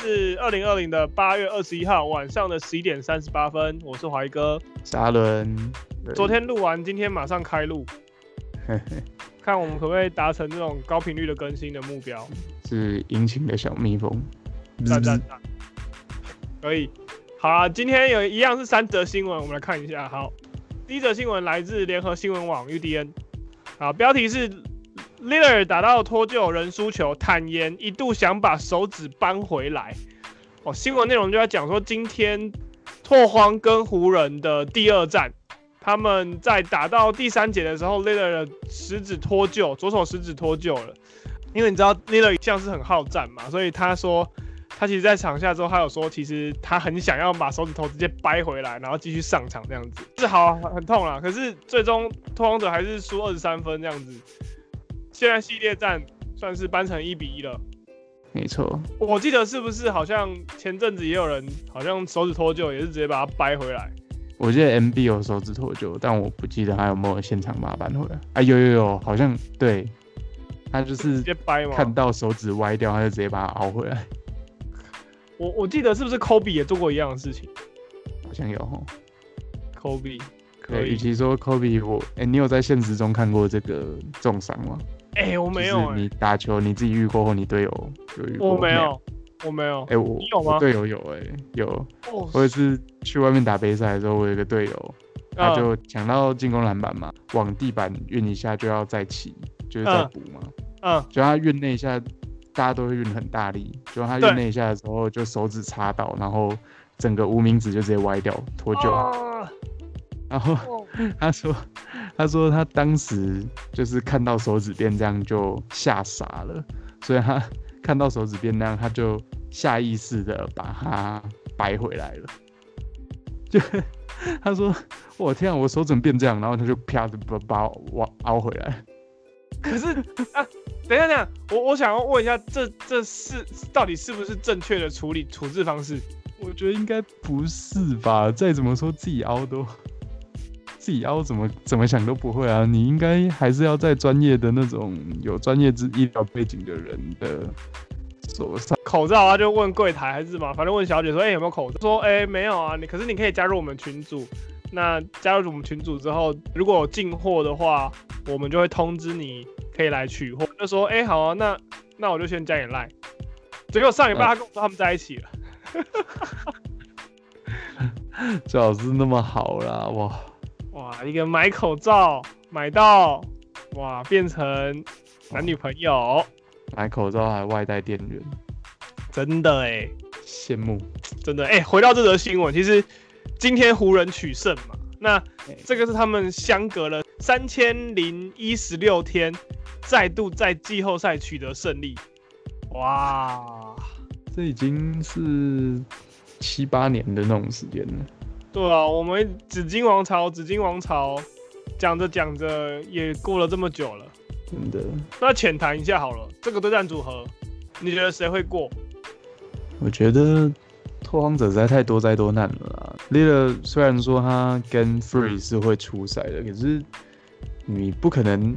是二零二零的八月二十一号晚上的十一点三十八分，我是怀哥，沙伦。昨天录完，今天马上开录，看我们可不可以达成这种高频率的更新的目标。是殷勤的小蜜蜂，赞赞赞，可以。好啊，今天有一样是三则新闻，我们来看一下。好，第一则新闻来自联合新闻网 UDN，好，标题是。L i l l a r 打到脱臼，仍输球，坦言一度想把手指扳回来。哦，新闻内容就在讲说，今天拓荒跟湖人的第二战，他们在打到第三节的时候 l i l l a r 的食指脱臼，左手食指脱臼了。因为你知道 l i l l a r 一向是很好战嘛，所以他说他其实，在场下之后，他有说，其实他很想要把手指头直接掰回来，然后继续上场这样子。是好很痛啦，可是最终拓荒者还是输二十三分这样子。现在系列战算是扳成一比一了，没错。我记得是不是好像前阵子也有人好像手指脱臼，也是直接把它掰回来。我记得 MB 有手指脱臼，但我不记得还有没有现场把它扳回来。啊，有有有，好像对，他就是直接掰嘛，看到手指歪掉，他就直接把它凹回来。我我记得是不是 Kobe 也做过一样的事情？好像有齁。Kobe，可以。与其说 Kobe，我哎、欸，你有在现实中看过这个重伤吗？哎、欸，我没有、欸。你打球你自己遇过或你队友有遇过？我没有，我没有。哎、欸，我你有吗？队友有哎、欸，有。Oh, 我也是去外面打杯赛的时候，我有一个队友，他就抢到进攻篮板嘛，往地板运一下就要再起，就是再补嘛。嗯。就他运那一下，大家都会运很大力，就他运那一下的时候，就手指插到，然后整个无名指就直接歪掉脱臼。Uh, 然后、oh. 他说。他说他当时就是看到手指变这样就吓傻了，所以他看到手指变那样，他就下意识的把它掰回来了。就他说：“我天啊，我手指变这样。”然后他就啪的把把我凹回来。可是啊，等一下，等一下，我我想要问一下，这这是到底是不是正确的处理处置方式？我觉得应该不是吧？再怎么说自己凹都。自己凹怎么怎么想都不会啊！你应该还是要在专业的那种有专业之医疗背景的人的手上。口罩啊，就问柜台还是什么？反正问小姐说：“哎、欸，有没有口罩？”说：“哎、欸，没有啊。”你可是你可以加入我们群组。那加入我们群组之后，如果有进货的话，我们就会通知你可以来取货。就说：“哎、欸，好啊，那那我就先加你 line。”结果上礼拜他跟我说他们在一起了。最好是那么好啦，哇！哇，一个买口罩买到，哇，变成男女朋友，买口罩还外带店员，真的哎，羡慕，真的。哎。回到这则新闻，其实今天湖人取胜嘛，那这个是他们相隔了三千零一十六天，再度在季后赛取得胜利，哇，这已经是七八年的那种时间了。对啊，我们紫金王朝，紫金王朝，讲着讲着也过了这么久了，真的。那浅谈一下好了，这个对战组合，你觉得谁会过？我觉得拓荒者实在太多灾多难了啦。Lillard 虽然说他跟 Free 是会出赛的，可是你不可能。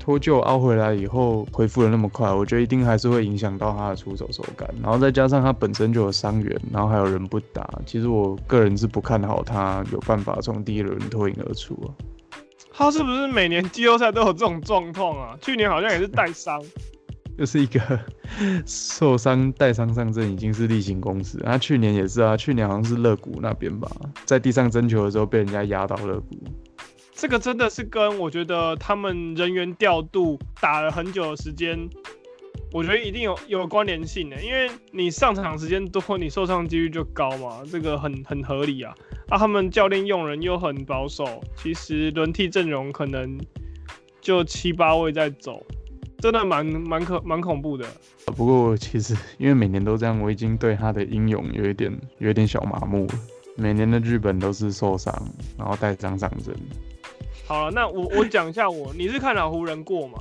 脱臼凹回来以后恢复的那么快，我觉得一定还是会影响到他的出手手感。然后再加上他本身就有伤员，然后还有人不打，其实我个人是不看好他有办法从第一轮脱颖而出啊。他是不是每年季后赛都有这种状况啊？去年好像也是带伤，就是一个受伤带伤上阵已经是例行公事。他去年也是啊，去年好像是肋骨那边吧，在地上争球的时候被人家压到肋骨。这个真的是跟我觉得他们人员调度打了很久的时间，我觉得一定有有关联性的，因为你上场时间多，你受伤几率就高嘛，这个很很合理啊。啊，他们教练用人又很保守，其实轮替阵容可能就七八位在走，真的蛮蛮可蛮恐怖的。不过其实因为每年都这样，我已经对他的英勇有一点有一点小麻木了。每年的剧本都是受伤，然后带伤上阵。好了，那我我讲一下我，你是看了湖人过吗？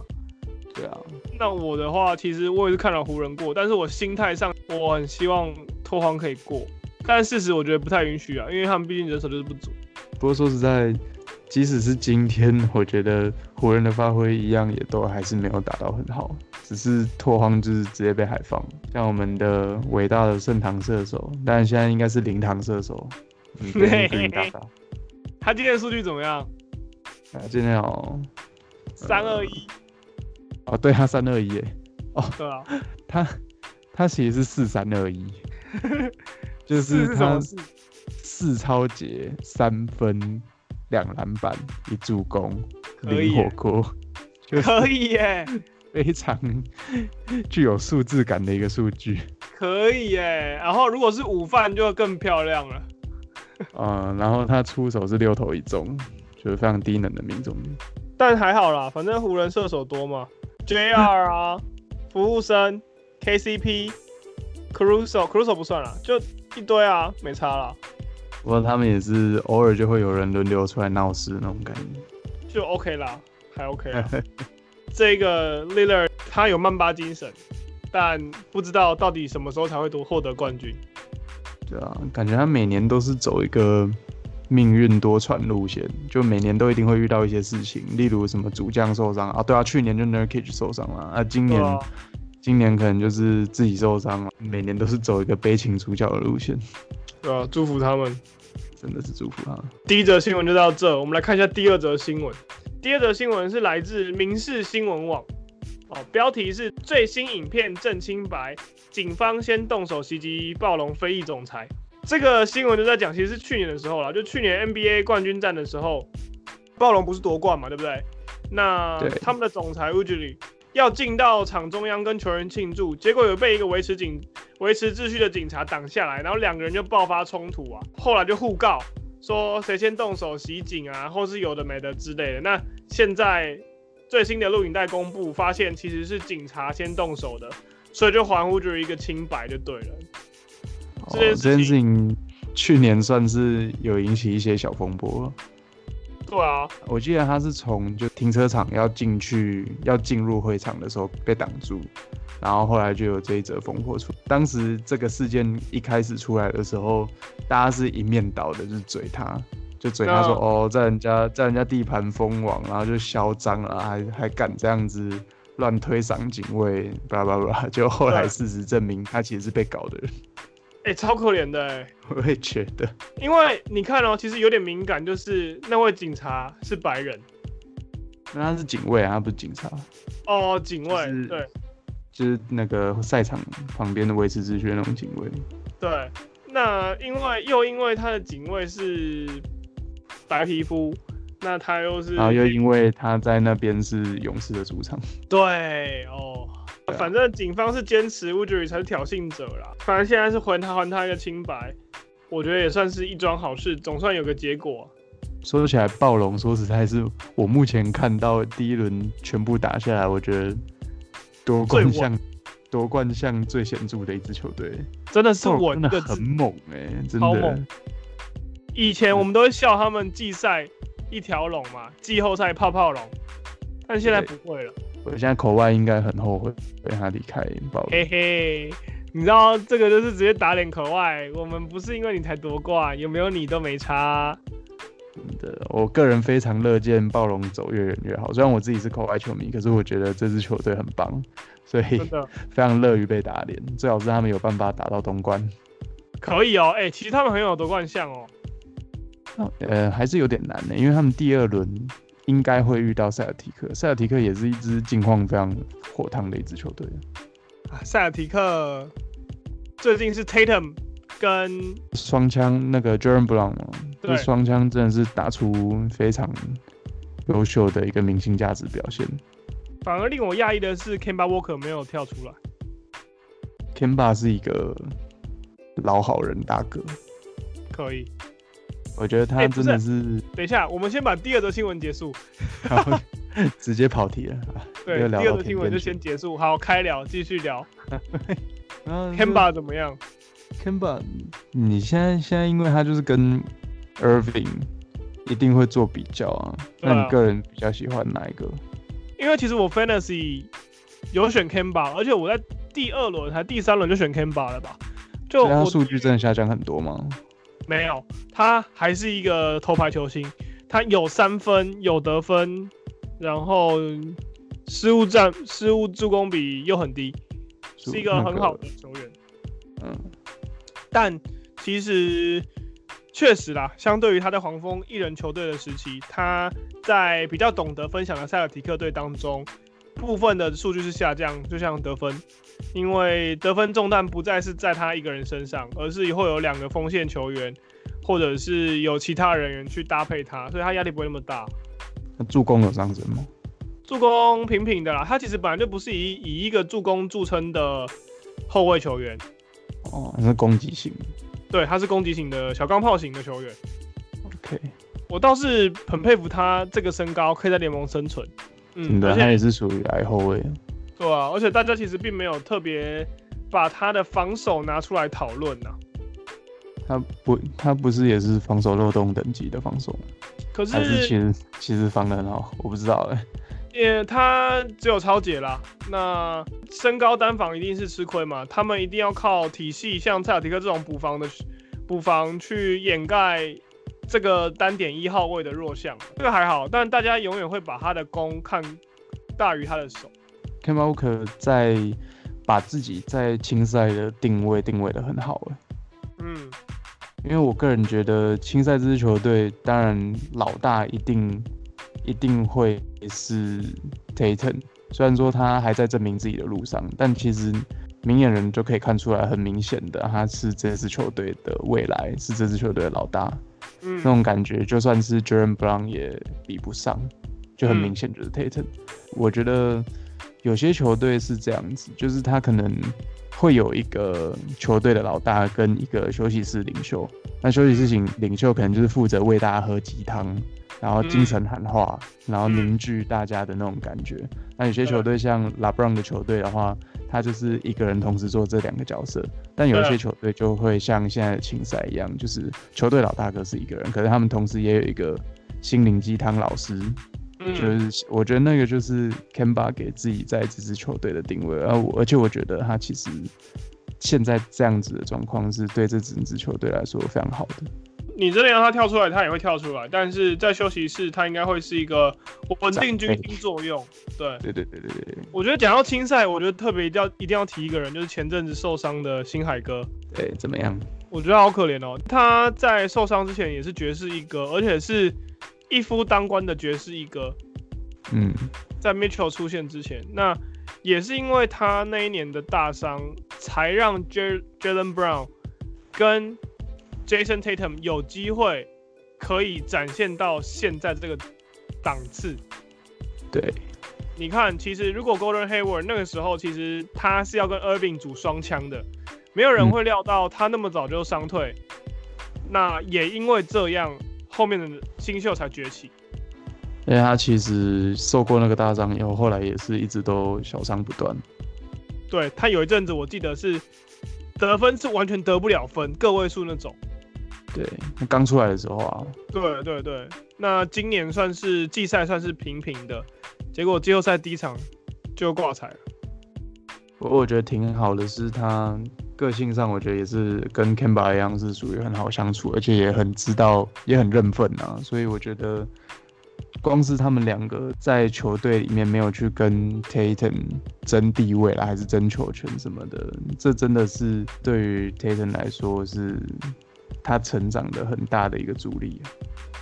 对啊，那我的话，其实我也是看了湖人过，但是我心态上我很希望拓荒可以过，但事实我觉得不太允许啊，因为他们毕竟人手就是不足。不过说实在，即使是今天，我觉得湖人的发挥一样，也都还是没有打到很好，只是拓荒就是直接被海放，像我们的伟大的盛唐射手，但现在应该是灵堂射手，对，他今天的数据怎么样？啊，今天哦，三二一，哦，对他三二一，哎，哦，对啊，他他其实是四三二一，就是他四超节三分。两篮板，一助攻，零火锅，可以耶，非常具有数字感的一个数据，可以耶。然后如果是午饭就更漂亮了。嗯，然后他出手是六投一中，就是非常低能的命中率。但还好啦，反正湖人射手多嘛，JR 啊，服务生，KCP，Caruso，Caruso 不算了，就一堆啊，没差啦。不过他们也是偶尔就会有人轮流出来闹事那种感觉，就 OK 啦，还 OK 啦。这个 Lillard 他有曼巴精神，但不知道到底什么时候才会夺获得冠军。对啊，感觉他每年都是走一个命运多舛路线，就每年都一定会遇到一些事情，例如什么主将受伤啊，对啊，去年就 Nurkic 受伤了啊，今年、啊、今年可能就是自己受伤了，每年都是走一个悲情主角的路线。对啊，祝福他们，真的是祝福他们。第一则新闻就到这，我们来看一下第二则新闻。第二则新闻是来自民事新闻网，哦，标题是最新影片证清白，警方先动手袭击暴龙非裔总裁。这个新闻就在讲，其实是去年的时候了，就去年 NBA 冠军战的时候，暴龙不是夺冠嘛，对不对？那他们的总裁 Udoka 要进到场中央跟球员庆祝，结果有被一个维持警维持秩序的警察挡下来，然后两个人就爆发冲突啊，后来就互告说谁先动手袭警啊，或是有的没的之类的。那现在最新的录影带公布，发现其实是警察先动手的，所以就还 Udoka 一个清白就对了。哦，这件事情去年算是有引起一些小风波了。对啊，我记得他是从就停车场要进去要进入会场的时候被挡住，然后后来就有这一则风波出。当时这个事件一开始出来的时候，大家是一面倒的，就是嘴他，就嘴他说、啊、哦，在人家在人家地盘封网，然后就嚣张了，还还敢这样子乱推搡警卫，巴拉巴拉。就后来事实证明，他其实是被搞的人。哎、欸，超可怜的哎！我也觉得，因为你看哦、喔，其实有点敏感，就是那位警察是白人，那他是警卫啊，他不是警察。哦，警卫、就是，对，就是那个赛场旁边的维持秩序那种警卫。对，那因为又因为他的警卫是白皮肤，那他又是，然后又因为他在那边是勇士的主场。对哦。反正警方是坚持 Udoka 才是挑衅者啦。反正现在是还他还他一个清白，我觉得也算是一桩好事，总算有个结果。说起来，暴龙说实在是我目前看到第一轮全部打下来，我觉得夺冠相夺冠相最显著的一支球队，真的是稳，真的很猛哎、欸，真的。猛。以前我们都会笑他们季赛一条龙嘛，季后赛泡泡龙，但现在不会了。我现在口外应该很后悔被他离开暴龙。嘿嘿，你知道这个就是直接打脸口外。我们不是因为你才夺冠，有没有你都没差。真的，我个人非常乐见暴龙走越远越好。虽然我自己是口外球迷，可是我觉得这支球队很棒，所以 非常乐于被打脸。最好是他们有办法打到东冠。可以哦，哎、欸，其实他们很有夺冠相哦。呃，还是有点难的，因为他们第二轮。应该会遇到塞尔提克，塞尔提克也是一支近况非常火烫的一支球队。啊，塞尔提克最近是 Tatum 跟双枪那个 Jaylen Brown，这双枪真的是打出非常优秀的一个明星价值表现。反而令我讶异的是，Kemba Walker 没有跳出来。Kemba 是一个老好人大哥，可以。我觉得他真的是、欸。等一下，我们先把第二则新闻结束。直接跑题了。对，第二则新闻就先结束。好，开聊，继续聊。Kemba 怎么样？Kemba，你现在现在因为他就是跟 Irving 一定会做比较啊。那你个人比较喜欢哪一个？因为其实我 Fantasy 有选 Kemba，而且我在第二轮还第三轮就选 Kemba 了吧？就他数据真的下降很多吗？没有，他还是一个头牌球星，他有三分，有得分，然后失误占失误助攻比又很低，是一个很好的球员。嗯，但其实确实啦，相对于他在黄蜂一人球队的时期，他在比较懂得分享的塞尔提克队当中，部分的数据是下降，就像得分，因为得分重担不再是在他一个人身上，而是以后有两个锋线球员，或者是有其他人员去搭配他，所以他压力不会那么大。那助攻有上升吗？助攻平平的啦，他其实本来就不是以以一个助攻著称的后卫球员。哦，他是攻击型。对，他是攻击型的小钢炮型的球员。OK，我倒是很佩服他这个身高可以在联盟生存。嗯，对，他也是属于矮后卫。对啊，而且大家其实并没有特别把他的防守拿出来讨论呐。他不，他不是也是防守漏洞等级的防守吗？可是，还是其实其实防得很好，我不知道哎。也他只有超解啦，那身高单防一定是吃亏嘛？他们一定要靠体系，像蔡尔提克这种补防的补防去掩盖这个单点一号位的弱项。这个还好，但大家永远会把他的攻看大于他的守。Walker 在把自己在青赛的定位定位的很好哎。嗯，因为我个人觉得青赛这支球队，当然老大一定。一定会是 Tatum，虽然说他还在证明自己的路上，但其实明眼人就可以看出来，很明显的他是这支球队的未来，是这支球队的老大。嗯，那种感觉就算是 j e r e m Brown 也比不上，就很明显就是 Tatum。我觉得有些球队是这样子，就是他可能会有一个球队的老大跟一个休息室领袖，那休息室领领袖可能就是负责喂大家喝鸡汤。然后精神喊话，嗯、然后凝聚大家的那种感觉。嗯、那有些球队像 LeBron 的球队的话，他就是一个人同时做这两个角色。但有一些球队就会像现在的青赛一样，就是球队老大哥是一个人，可是他们同时也有一个心灵鸡汤老师。嗯、就是我觉得那个就是 Kemba 给自己在这支球队的定位。而我而且我觉得他其实现在这样子的状况是对这整支球队来说非常好的。你这里让他跳出来，他也会跳出来，但是在休息室，他应该会是一个稳定军心作用。对对对对对对。我觉得讲到青赛，我觉得特别一定要一定要提一个人，就是前阵子受伤的星海哥。对，怎么样？我觉得好可怜哦。他在受伤之前也是爵士一哥，而且是一夫当关的爵士一哥。嗯，在 Mitchell 出现之前，那也是因为他那一年的大伤，才让 Jaylen Brown 跟 Jason Tatum 有机会可以展现到现在这个档次。对，你看，其实如果 Golden Hayward 那个时候其实他是要跟 Irving 组双枪的，没有人会料到他那么早就伤退。嗯、那也因为这样，后面的新秀才崛起。因为他其实受过那个大伤以后，后来也是一直都小伤不断。对，他有一阵子我记得是得分是完全得不了分，个位数那种。对，刚出来的时候啊，对对对，那今年算是季赛算是平平的，结果季后赛第一场就挂彩了。不过我觉得挺好的，是他个性上，我觉得也是跟 Kemba 一样，是属于很好相处，而且也很知道，也很认份啊。所以我觉得，光是他们两个在球队里面没有去跟 Tatum 争地位啦，还是争球权什么的，这真的是对于 Tatum 来说是。他成长的很大的一个助力。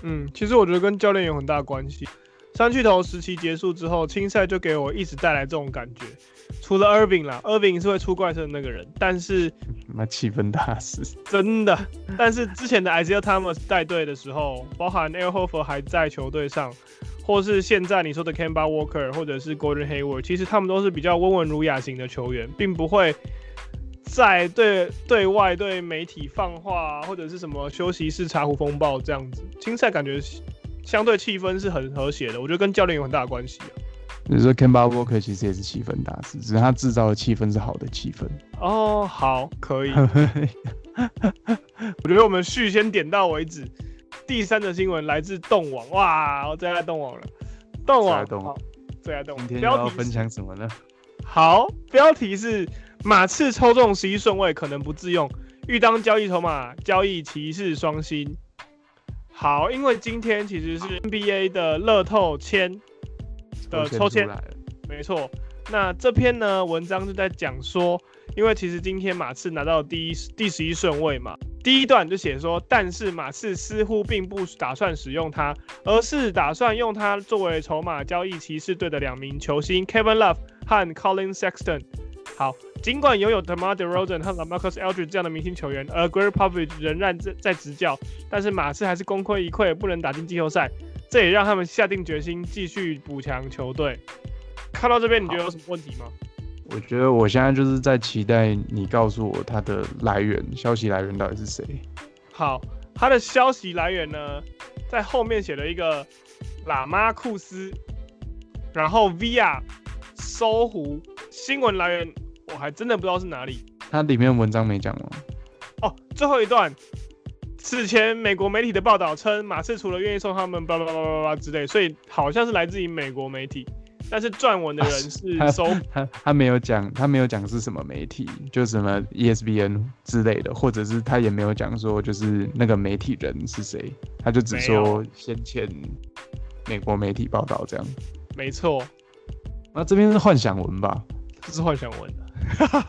嗯，其实我觉得跟教练有很大关系。三巨头时期结束之后，青赛就给我一直带来这种感觉。除了 Irving 啦，Irving 是会出怪声的那个人，但是那气氛大师真的。但是之前的 Isaiah Thomas 带队的时候，包含 Air Horford 还在球队上，或是现在你说的 Kemba Walker 或者是 Gordon Hayward，其实他们都是比较温文儒雅型的球员，并不会。在对对外对媒体放话，或者是什么休息室茶壶风暴这样子，青赛感觉相对气氛是很和谐的，我觉得跟教练有很大的关系啊。你说 Kemba Walker 其实也是气氛大师，只是他制造的气氛是好的气氛。哦，好，可以。我觉得我们续先点到为止。第三则新闻来自动网，哇，我最爱动网了。动网，最爱动网。最爱动网。今天要分享什么呢？好，标题是。马刺抽中十一顺位可能不自用，欲当交易筹码，交易骑士双星。好，因为今天其实是 NBA 的乐透签的抽签，没错。那这篇呢文章就在讲说，因为其实今天马刺拿到第一第十一顺位嘛，第一段就写说，但是马刺似乎并不打算使用它，而是打算用它作为筹码交易骑士队的两名球星 Kevin Love 和 Collin Sexton。好，尽管拥有 DeMar DeRozan 和 LaMarcus Aldridge 这样的明星球员，而 Gregg Popovich 仍然在在执教，但是马刺还是功亏一篑，不能打进季后赛，这也让他们下定决心继续补强球队。看到这边，你觉得有什么问题吗？我觉得我现在就是在期待你告诉我他的来源，消息来源到底是谁？好，他的消息来源呢，在后面写了一个喇嘛库斯，然后 via 搜狐新闻来源，我还真的不知道是哪里。它里面文章没讲吗？哦，最后一段，此前美国媒体的报道称，马刺除了愿意送他们巴拉巴拉巴拉之类，所以好像是来自于美国媒体。但是撰文的人是搜、啊、他，他，他没有讲，他没有讲是什么媒体，就什么 ESPN 之类的，或者是他也没有讲说就是那个媒体人是谁，他就只说先前美国媒体报道这样。没错，那这边是幻想文吧？这是幻想文的，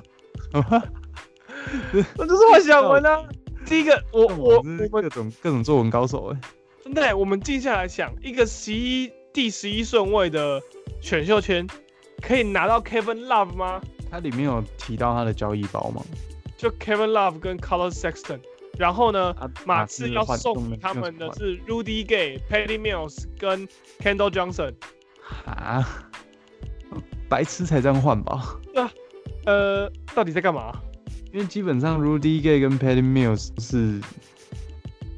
那就是幻想文啊！第一个，我我我们各种各种作文高手哎，真的，我们静下来想，一个十一第十一顺位的。选秀权可以拿到 Kevin Love 吗？他里面有提到他的交易包吗？就 Kevin Love 跟 Collin Sexton，然后呢，啊、马刺要送他们的是 Rudy Gay、Patty Mills 跟 Kendall Johnson。啊？白痴才这样换吧？对啊，呃，到底在干嘛？因为基本上 Rudy Gay 跟 Patty Mills 是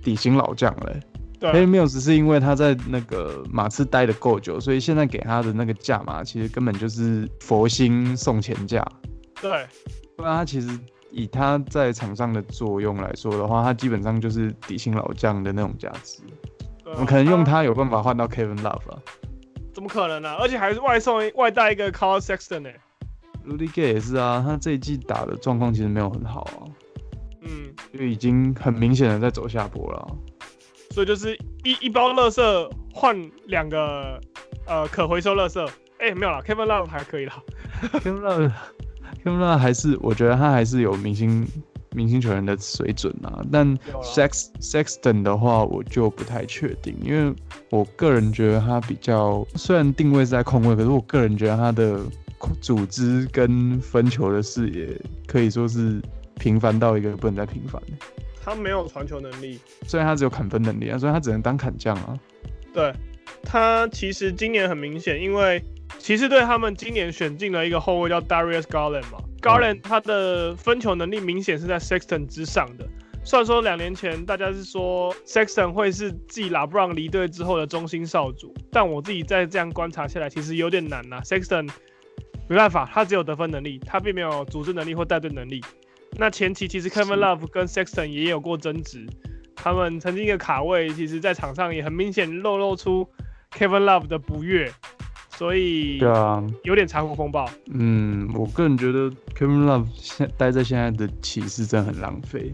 底薪老将了、欸。Patty Mills 是因为他在那个马刺待的够久，所以现在给他的那个价码其实根本就是佛心送钱价。对，不然他其实以他在场上的作用来说的话，他基本上就是底薪老将的那种价值。我们可能用他有办法换到 Kevin Love 啊？怎么可能呢、啊？而且还是外送外带一个 Collin Sexton 呢、欸、Rudy Gay 也是啊，他这一季打的状况其实没有很好啊。嗯，就已经很明显的在走下坡了。所以就是一一包垃圾换两个呃可回收垃圾，哎、欸，没有了，Kevin Love 还可以啦，Kevin Love，Kevin Love 还是我觉得他还是有明星明星球员的水准啊，但 Sex Sexton 的话我就不太确定，因为我个人觉得他比较虽然定位是在控卫，可是我个人觉得他的组织跟分球的视野可以说是平凡到一个不能再平凡。他没有传球能力，虽然他只有砍分能力啊，所以他只能当砍将啊。对，他其实今年很明显，因为骑士队他们今年选进了一个后卫叫 Darius Garland 嘛，Garland 他的分球能力明显是在 Sexton 之上的。虽然说两年前大家是说 Sexton 会是继 LeBron 离队之后的中心少主，但我自己在这样观察下来，其实有点难呐、啊。Sexton 没办法，他只有得分能力，他并没有组织能力或带队能力。那前期其实 Kevin Love 跟 Sexton 也有过争执，他们曾经一个卡位，其实在场上也很明显露露出 Kevin Love 的不悦，所以对啊，有点残酷风暴。嗯，我个人觉得 Kevin Love 现待在现在的骑士真的很浪费，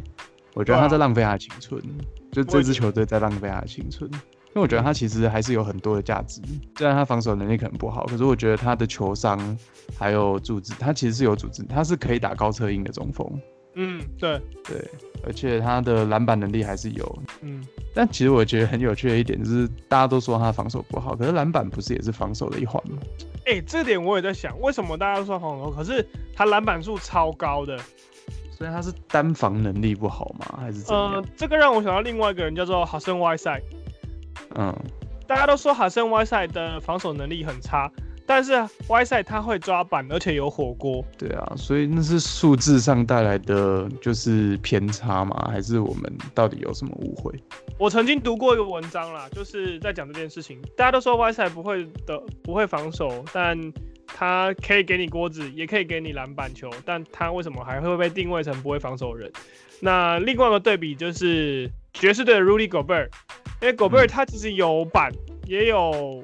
我觉得他在浪费他的青春，就这支球队在浪费他的青春。因为我觉得他其实还是有很多的价值，虽然他防守能力可能不好，可是我觉得他的球商还有组织，他其实是有组织，他是可以打高策应的中锋。嗯，对对，而且他的篮板能力还是有。嗯，但其实我觉得很有趣的一点就是，大家都说他防守不好，可是篮板不是也是防守的一环吗？哎、欸，这点我也在想，为什么大家都说防守，可是他篮板数超高的，所以他是单防能力不好吗？还是怎样？呃，这个让我想到另外一个人叫做 Hassan Whiteside。嗯，大家都说哈森 Whiteside 的防守能力很差，但是 Whiteside 他会抓板，而且有火锅。对啊，所以那是数字上带来的就是偏差吗？还是我们到底有什么误会？我曾经读过一个文章啦，就是在讲这件事情。大家都说 Whiteside 不会的，不会防守，但他可以给你锅子，也可以给你篮板球，但他为什么还会被定位成不会防守人？那另外一个对比就是爵士队的 Rudy Gobert。因为狗贝尔他其实有板，也有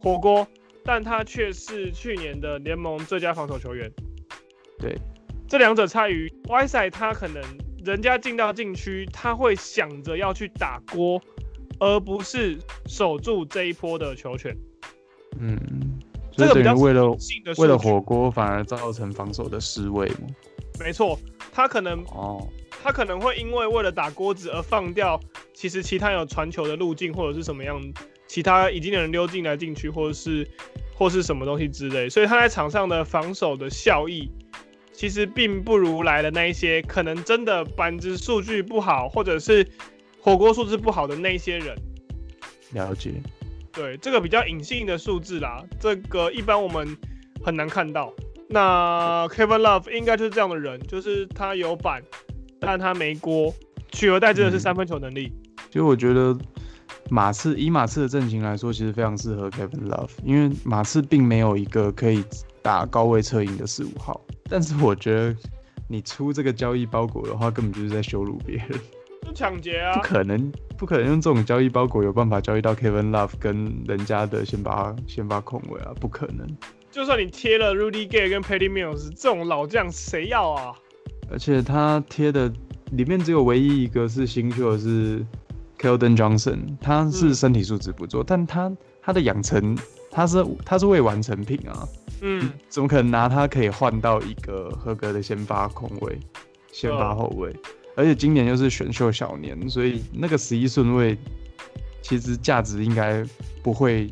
火锅，但他却是去年的联盟最佳防守球员。对，这两者差于 Whiteside 他可能人家进到禁区，他会想着要去打锅，而不是守住这一波的球权。嗯，这个比较为了为了火锅反而造成防守的失位吗？没错，他可能哦，他可能会因为为了打锅子而放掉，其实其他有传球的路径或者是什么样，其他已经有人溜进来进去，或者是或是什么东西之类，所以他在场上的防守的效益，其实并不如来的那一些可能真的板子数据不好，或者是火锅数字不好的那一些人。了解。对，这个比较隐性的数字啦，这个一般我们很难看到。那 Kevin Love 应该就是这样的人，就是他有板，但他没锅，取而代之的是三分球能力。其实、嗯、我觉得马刺以马刺的阵型来说，其实非常适合 Kevin Love，因为马刺并没有一个可以打高位策应的四五号。但是我觉得你出这个交易包裹的话，根本就是在羞辱别人，就抢劫啊！不可能，不可能用这种交易包裹有办法交易到 Kevin Love 跟人家的先发先发控卫啊，不可能。就算你贴了 Rudy Gay 跟 Patty Mills 这种老将，谁要啊？而且他贴的里面只有唯一一个是新秀是 Keldon Johnson，他是身体素质不错，嗯、但他他的养成他是他是未完成品啊。嗯，怎么可能拿他可以换到一个合格的先发控卫、先发后卫？嗯、而且今年又是选秀小年，所以那个十一顺位其实价值应该不会。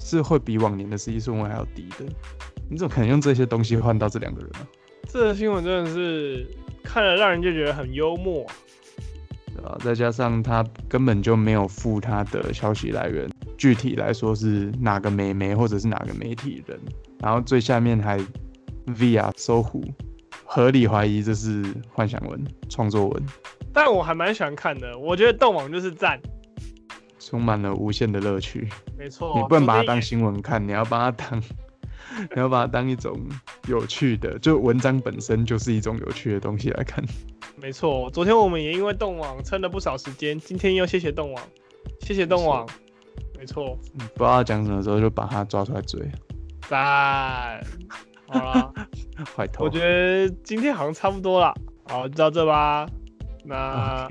是会比往年的十一顺位还要低的，你怎么可能用这些东西换到这两个人呢？这个新闻真的是看了让人就觉得很幽默，对啊，再加上他根本就没有附他的消息来源，具体来说是哪个美媒或者是哪个媒体人，然后最下面还 via 搜狐，合理怀疑这是幻想文、创作文。但我还蛮喜欢看的，我觉得动网就是赞。充满了无限的乐趣，没错，你不能把它当新闻看，你要把它当，你要把它当一种有趣的，就文章本身就是一种有趣的东西来看。没错，昨天我们也因为动网撑了不少时间，今天又谢谢动网，谢谢动网，没错，不知道讲什么时候就把它抓出来追。赞，好了，坏头，我觉得今天好像差不多了，好，就到这吧，那。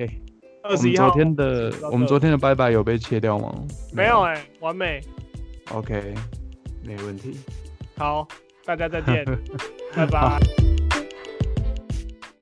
二十一号我们昨天的我们昨天的拜拜有被切掉吗？没有哎、欸，完美。OK，没问题。好，大家再见，拜拜。